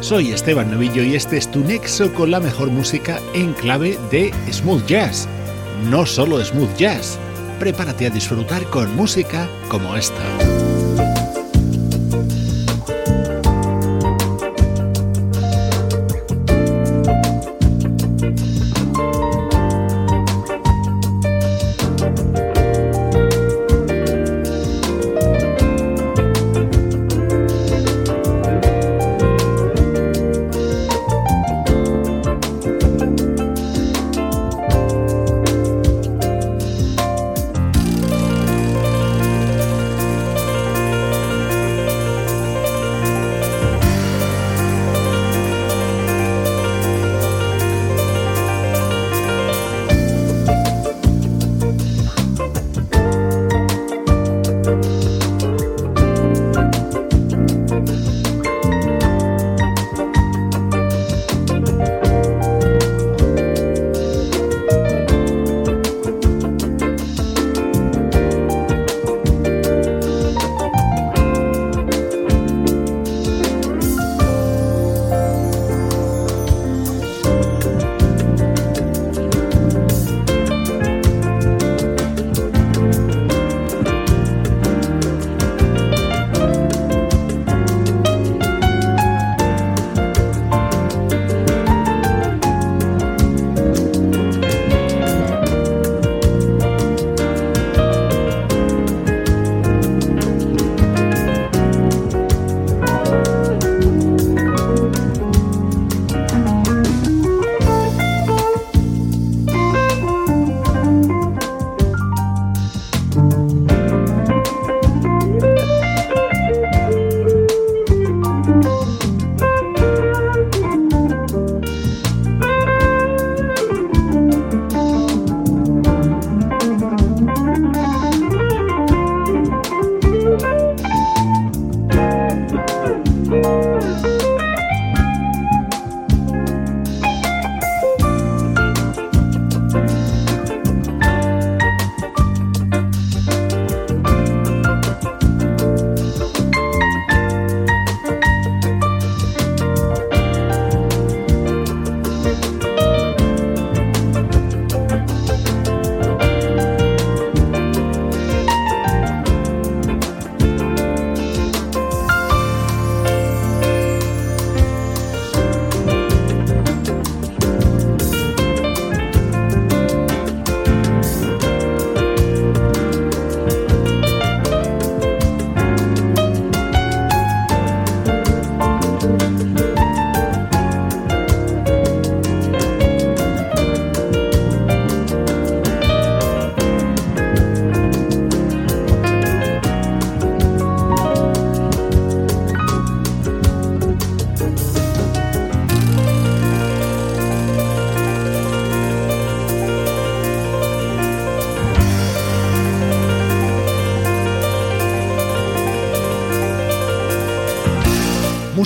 soy Esteban Novillo y este es tu nexo con la mejor música en clave de smooth jazz. No solo smooth jazz. Prepárate a disfrutar con música como esta.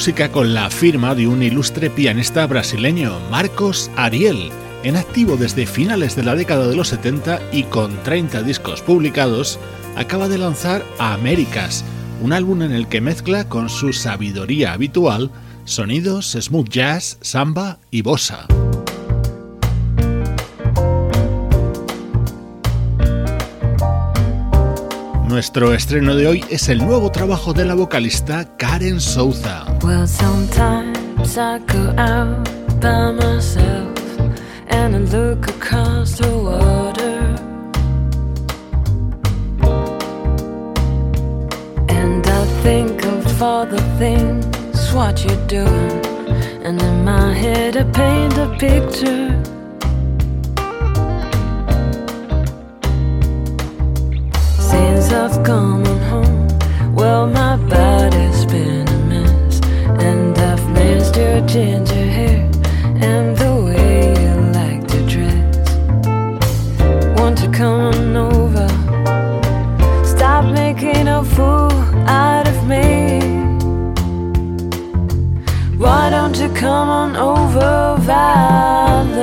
Música con la firma de un ilustre pianista brasileño, Marcos Ariel, en activo desde finales de la década de los 70 y con 30 discos publicados, acaba de lanzar Américas, un álbum en el que mezcla con su sabiduría habitual sonidos smooth jazz, samba y bossa. Nuestro estreno de hoy es el nuevo trabajo de la vocalista Karen Souza. Well, sometimes I go out by myself and I look across the water. And I think of all the things what you're doing. And in my head, I paint a picture. I've come on home. Well, my body's been a mess, and I've missed your ginger hair and the way you like to dress. Want to come on over? Stop making a fool out of me. Why don't you come on over, Val?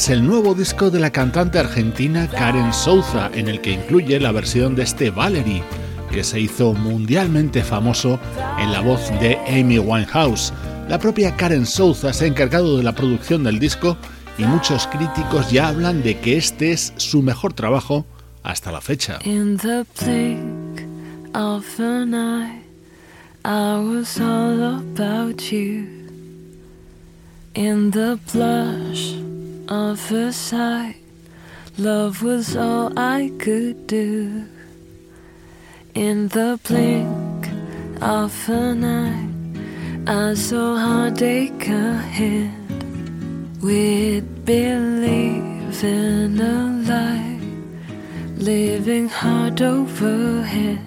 Es el nuevo disco de la cantante argentina Karen Souza, en el que incluye la versión de este Valerie, que se hizo mundialmente famoso en la voz de Amy Winehouse. La propia Karen Souza se ha encargado de la producción del disco y muchos críticos ya hablan de que este es su mejor trabajo hasta la fecha. In the blink of a sight, love was all I could do. In the blink of an eye, I saw heartache ahead. We'd believe in a lie living hard overhead.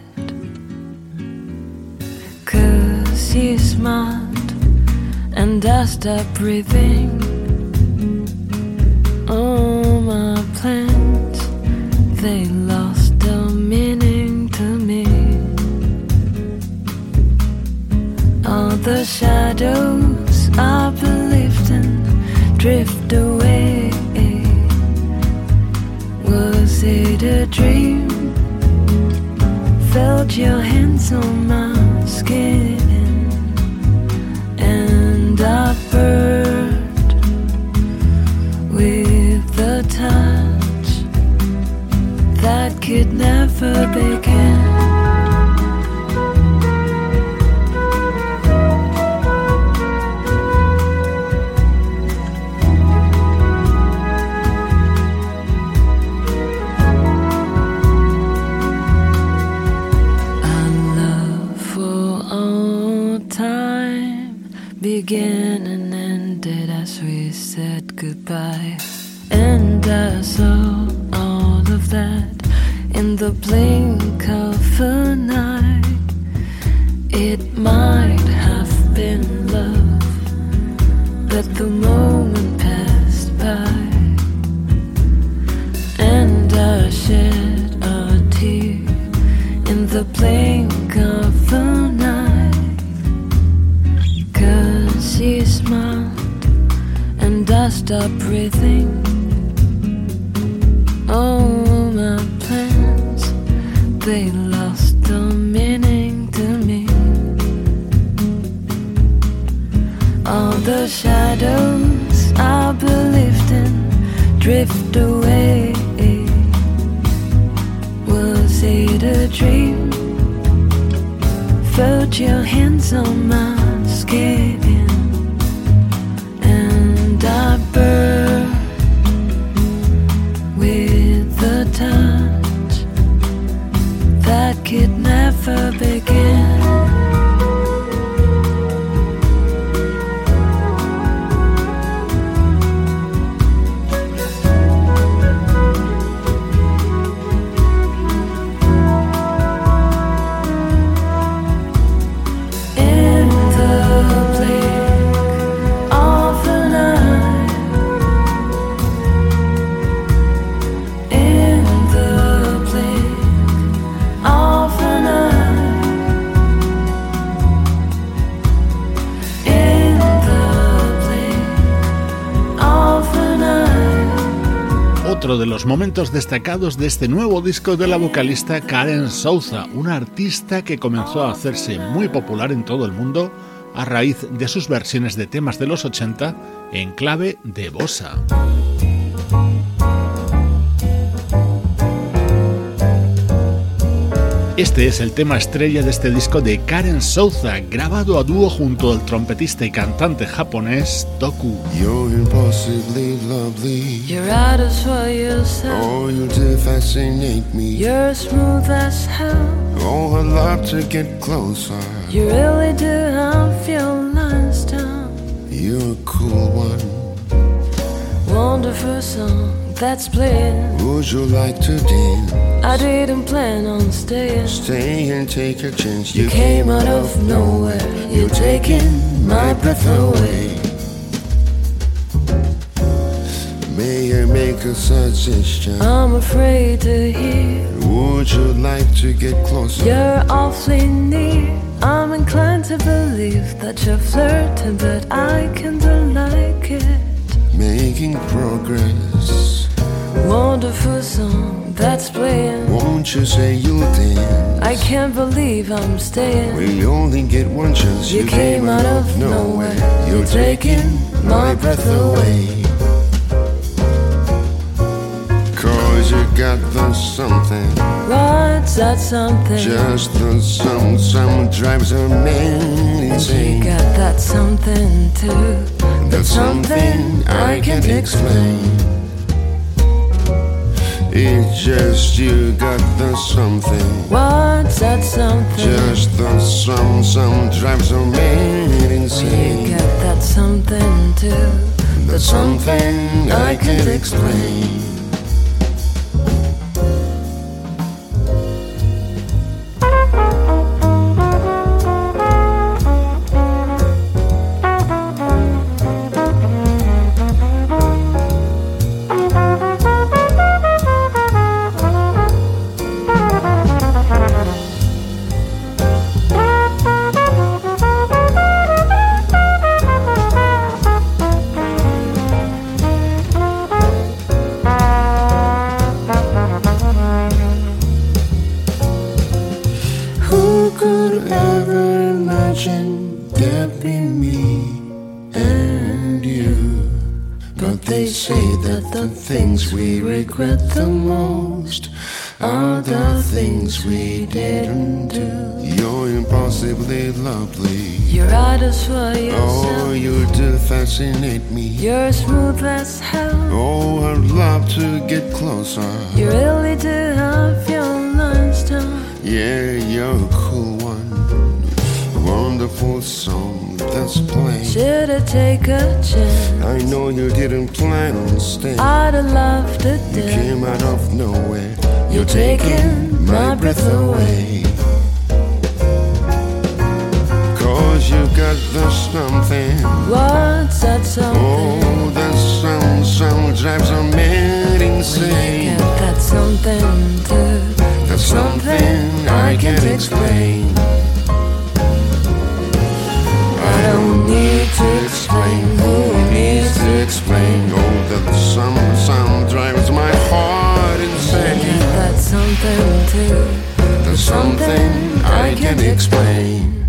Cause you smiled and I stopped breathing. All my plans, they lost their meaning to me. All the shadows I believed in drift away. Was it a dream? Felt your hands on my skin, never in drift away. Was it a dream? Felt your hands on my skin, los momentos destacados de este nuevo disco de la vocalista Karen Souza, una artista que comenzó a hacerse muy popular en todo el mundo a raíz de sus versiones de temas de los 80 en clave de bossa. Este es el tema estrella de este disco de Karen Souza, grabado a dúo junto al trompetista y cantante japonés Toku. You're impossibly lovely. You're out of for yourself. Oh, you do fascinate me. You're smooth as hell. Oh, I'd love to get closer. You really do have your lines down. You're a cool one. Wonderful song that's playing. Would you like to dance? I didn't plan on staying. Stay and take a chance. You came out of nowhere. You're taking my breath away. May I make a suggestion? I'm afraid to hear Would you like to get closer? you're awfully near. I'm inclined to believe that you're flirting, but I kinda like it. Making progress. Wonderful song that's playing. Won't you say you'll dance? I can't believe I'm staying. We only get one chance. You came out of nowhere. You're taking my breath away. Cause you got the something. What's that something? Just the some some drives a man insane. You got that something too. That's something I can't explain. It's just you got the something. What's that something? Just the some some drives a man You insane. got that something too. That's something I can't explain. Who could ever imagine there'd be me and you? But they say that the things we regret the most are the things we didn't do. You're impossibly lovely. You're out of for Oh, you do fascinate me. You're smooth as hell. Oh, I'd love to get closer. You really do have your lines down. Yeah, you're. Wonderful song that's playing. Should I take a chance? I know you didn't plan on staying. I'd have loved to You came out of nowhere. You're taking my breath away. Cause you got the something. What's that something? Oh, that sound, sound drives a man insane. you get that something too. That's something I can't explain. I explain who needs to explain. Oh, that sound, sound drives my heart Get insane. that something too. There's something I can't explain.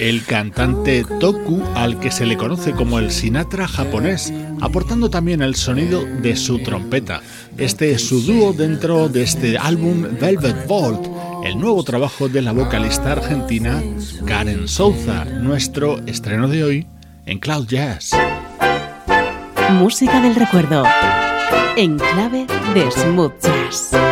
El cantante Toku, al que se le conoce como el Sinatra japonés, aportando también el sonido de su trompeta. Este es su dúo dentro de este álbum Velvet Vault, el nuevo trabajo de la vocalista argentina Karen Souza, nuestro estreno de hoy en Cloud Jazz. Música del recuerdo. En clave de smooth jazz.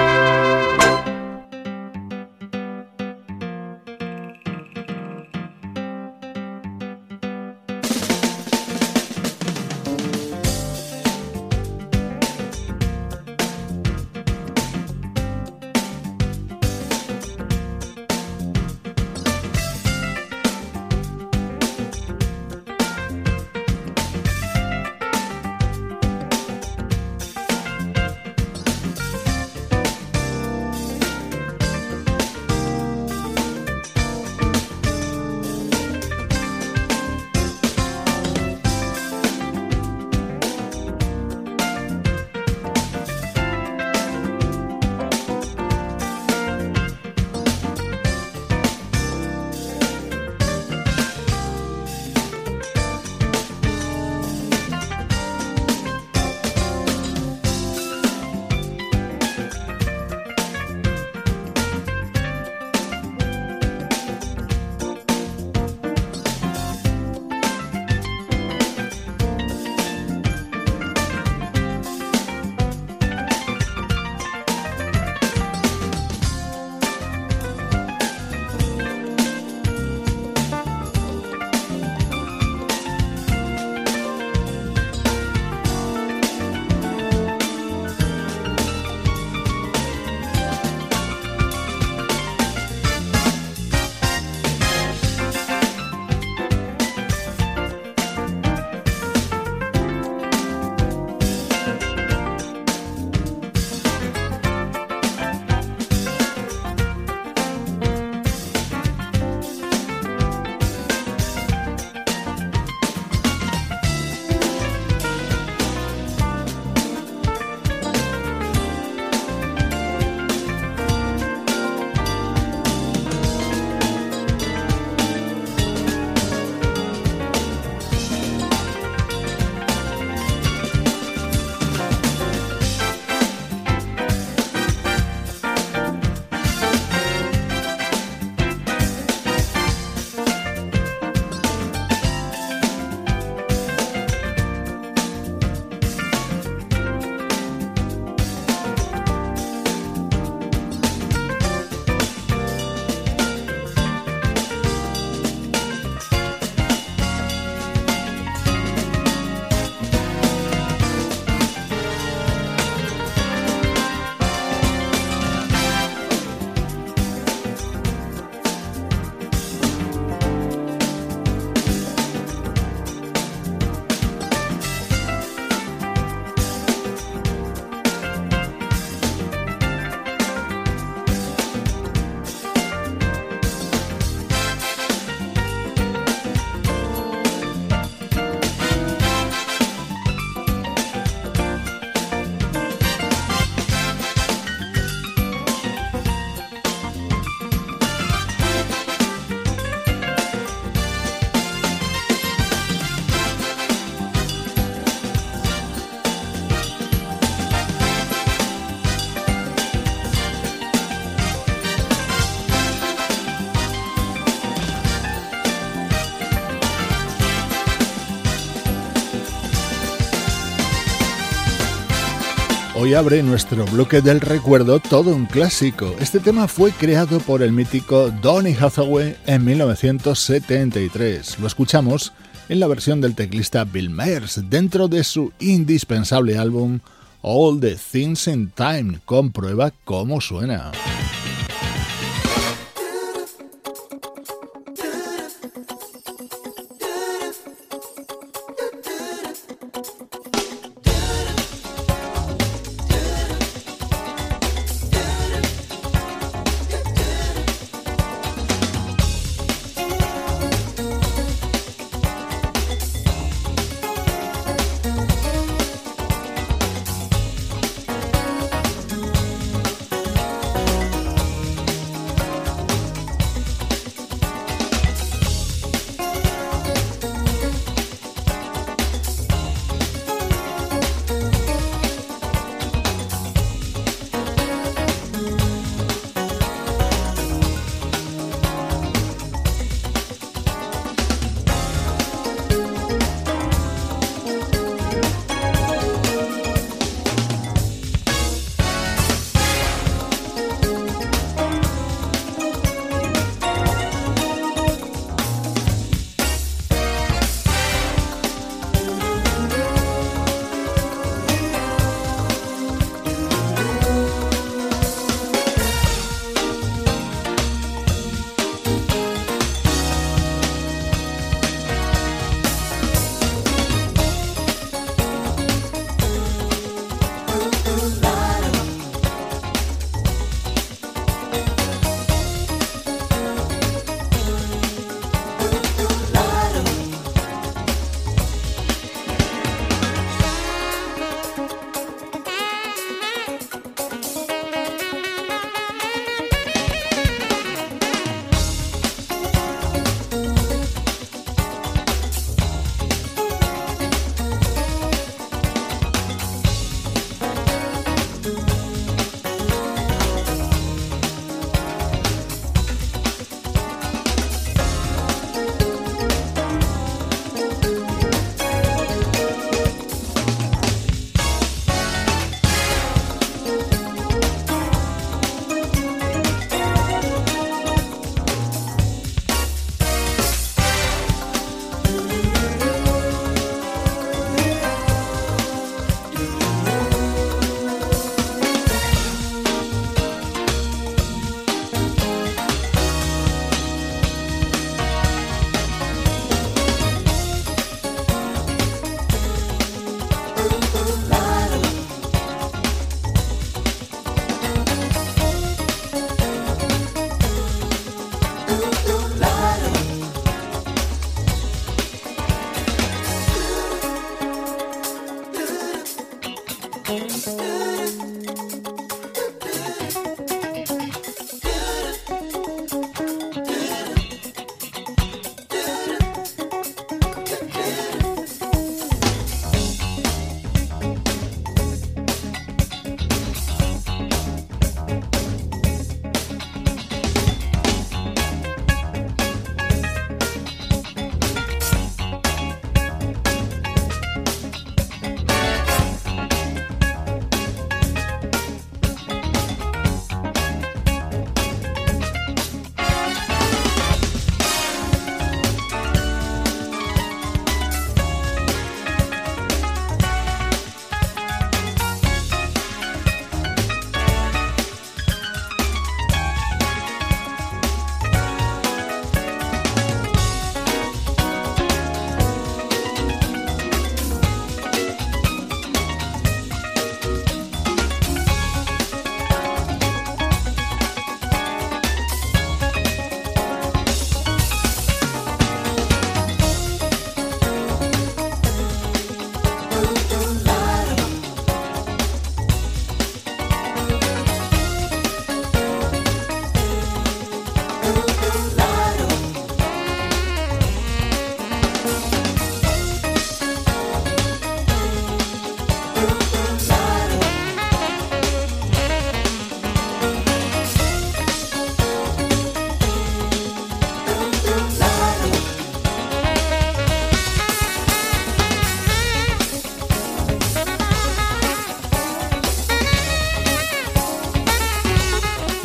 Hoy abre nuestro bloque del recuerdo todo un clásico. Este tema fue creado por el mítico Donny Hathaway en 1973. Lo escuchamos en la versión del teclista Bill Myers dentro de su indispensable álbum All the Things in Time. Comprueba cómo suena.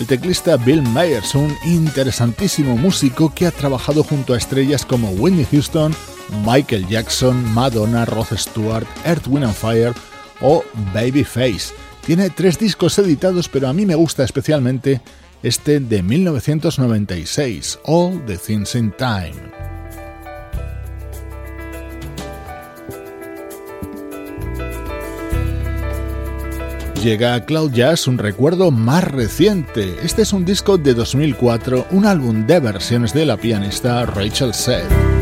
Teclista Bill Myers, un interesantísimo músico que ha trabajado junto a estrellas como Whitney Houston, Michael Jackson, Madonna, Rod Stewart, Earth, Wind and Fire o Babyface. Tiene tres discos editados, pero a mí me gusta especialmente este de 1996, All the Things in Time. Llega a Cloud Jazz un recuerdo más reciente. Este es un disco de 2004, un álbum de versiones de la pianista Rachel Seth.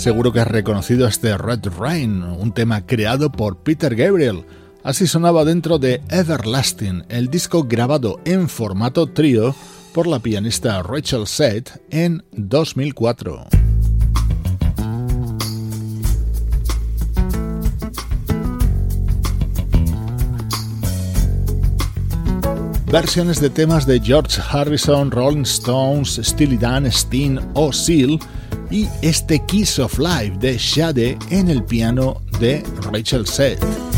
Seguro que has reconocido este Red Rain, un tema creado por Peter Gabriel. Así sonaba dentro de Everlasting, el disco grabado en formato trío por la pianista Rachel Seth en 2004. Versiones de temas de George Harrison, Rolling Stones, Steely Dan, Steen o Seal y este Kiss of Life de Shade en el piano de Rachel Seth.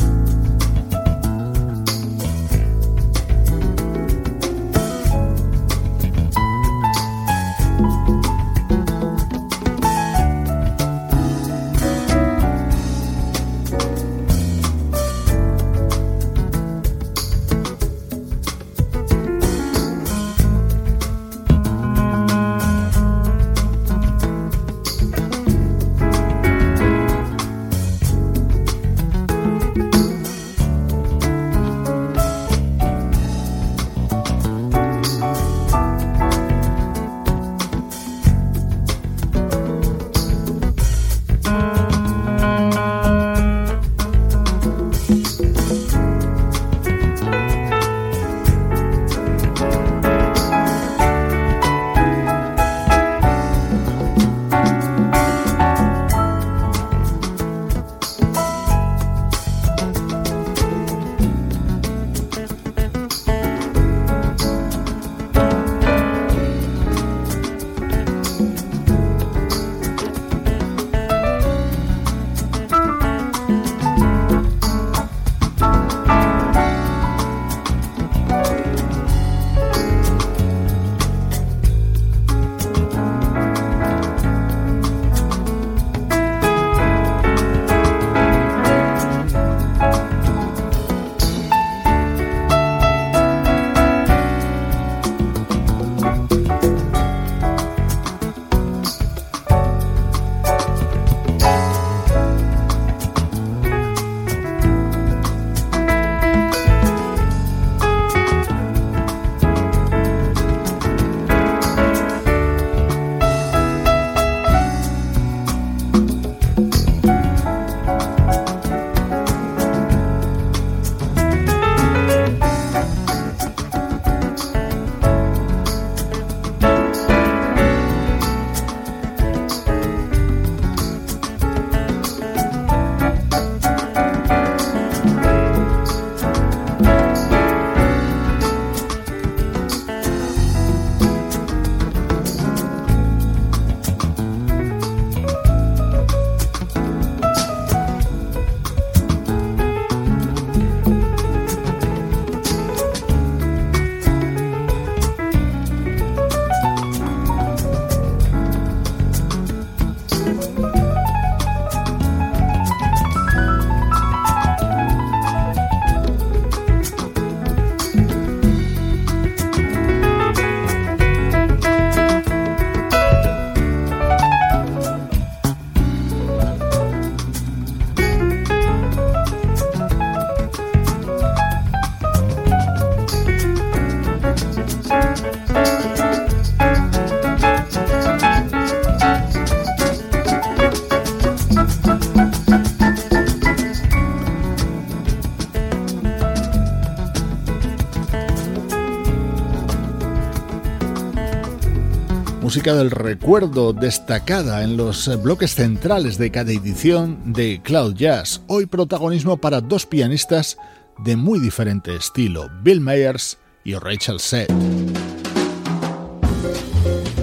Música del recuerdo destacada en los bloques centrales de cada edición de Cloud Jazz. Hoy protagonismo para dos pianistas de muy diferente estilo, Bill Myers y Rachel Seth.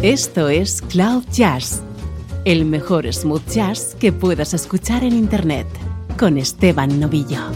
Esto es Cloud Jazz, el mejor smooth jazz que puedas escuchar en Internet, con Esteban Novillo.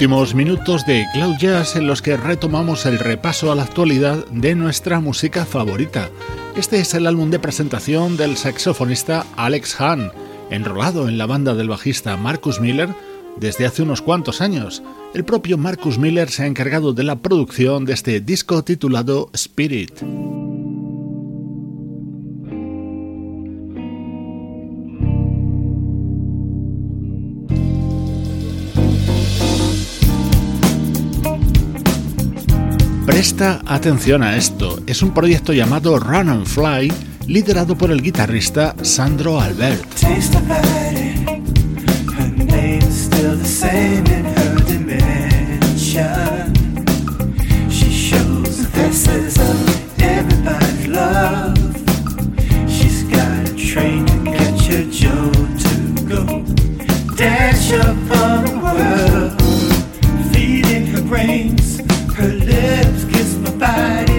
Últimos minutos de Cloud Jazz en los que retomamos el repaso a la actualidad de nuestra música favorita. Este es el álbum de presentación del saxofonista Alex Hahn, enrolado en la banda del bajista Marcus Miller desde hace unos cuantos años. El propio Marcus Miller se ha encargado de la producción de este disco titulado Spirit. Presta atención a esto, es un proyecto llamado Run and Fly, liderado por el guitarrista Sandro Albert. Bye.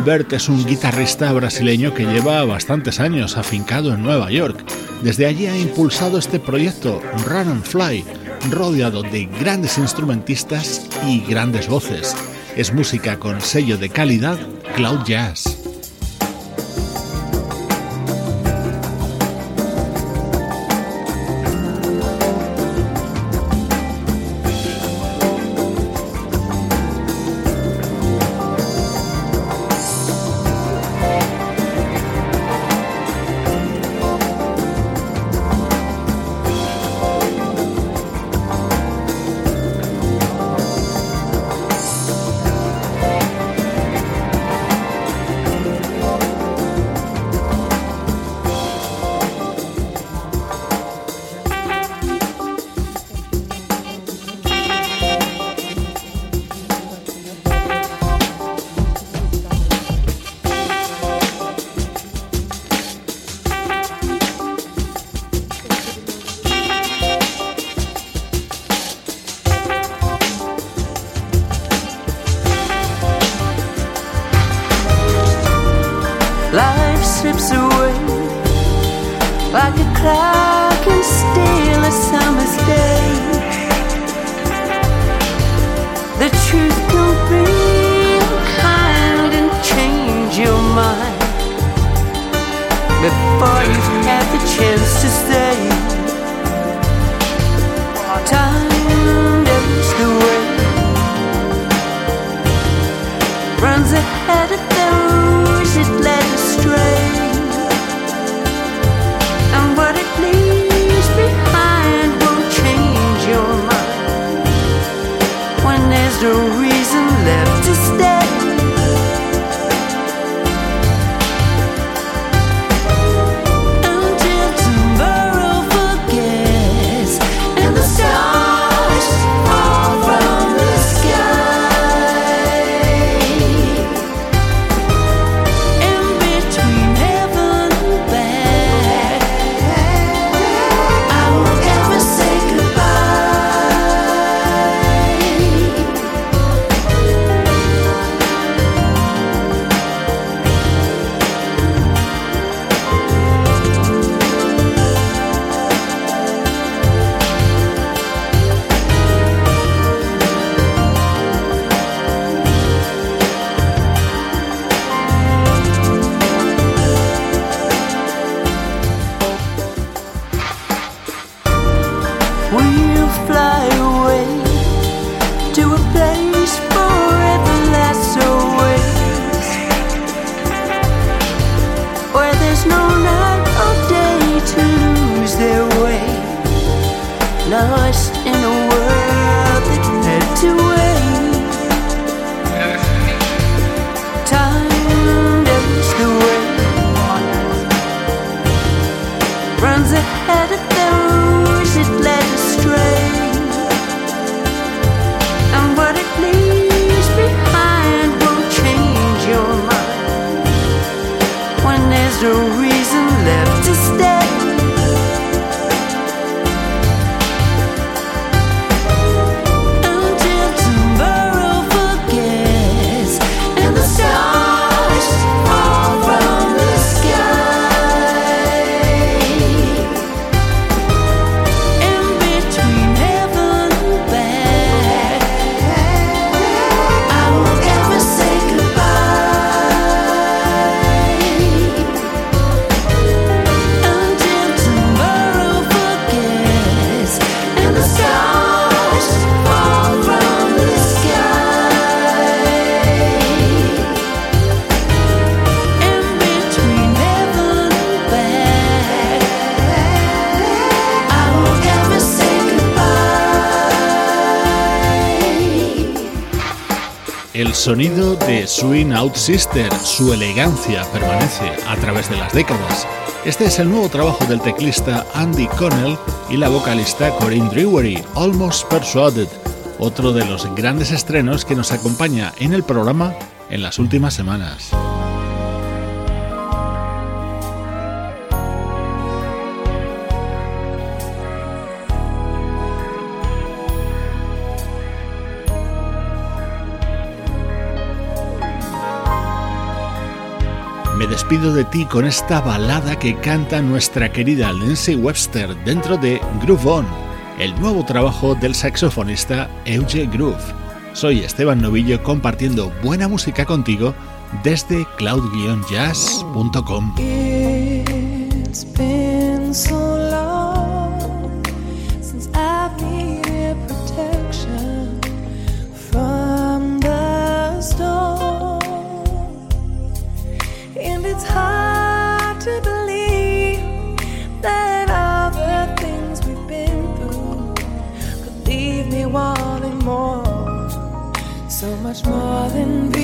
Albert es un guitarrista brasileño que lleva bastantes años afincado en Nueva York. Desde allí ha impulsado este proyecto Run and Fly, rodeado de grandes instrumentistas y grandes voces. es música con sello de calidad Cloud Jazz. Sonido de Swing Out Sister, su elegancia permanece a través de las décadas. Este es el nuevo trabajo del teclista Andy Connell y la vocalista Corinne Drewery, Almost Persuaded, otro de los grandes estrenos que nos acompaña en el programa en las últimas semanas. Despido de ti con esta balada que canta nuestra querida Lindsay Webster dentro de Groove On, el nuevo trabajo del saxofonista Euge Groove. Soy Esteban Novillo compartiendo buena música contigo desde cloud-jazz.com. much more than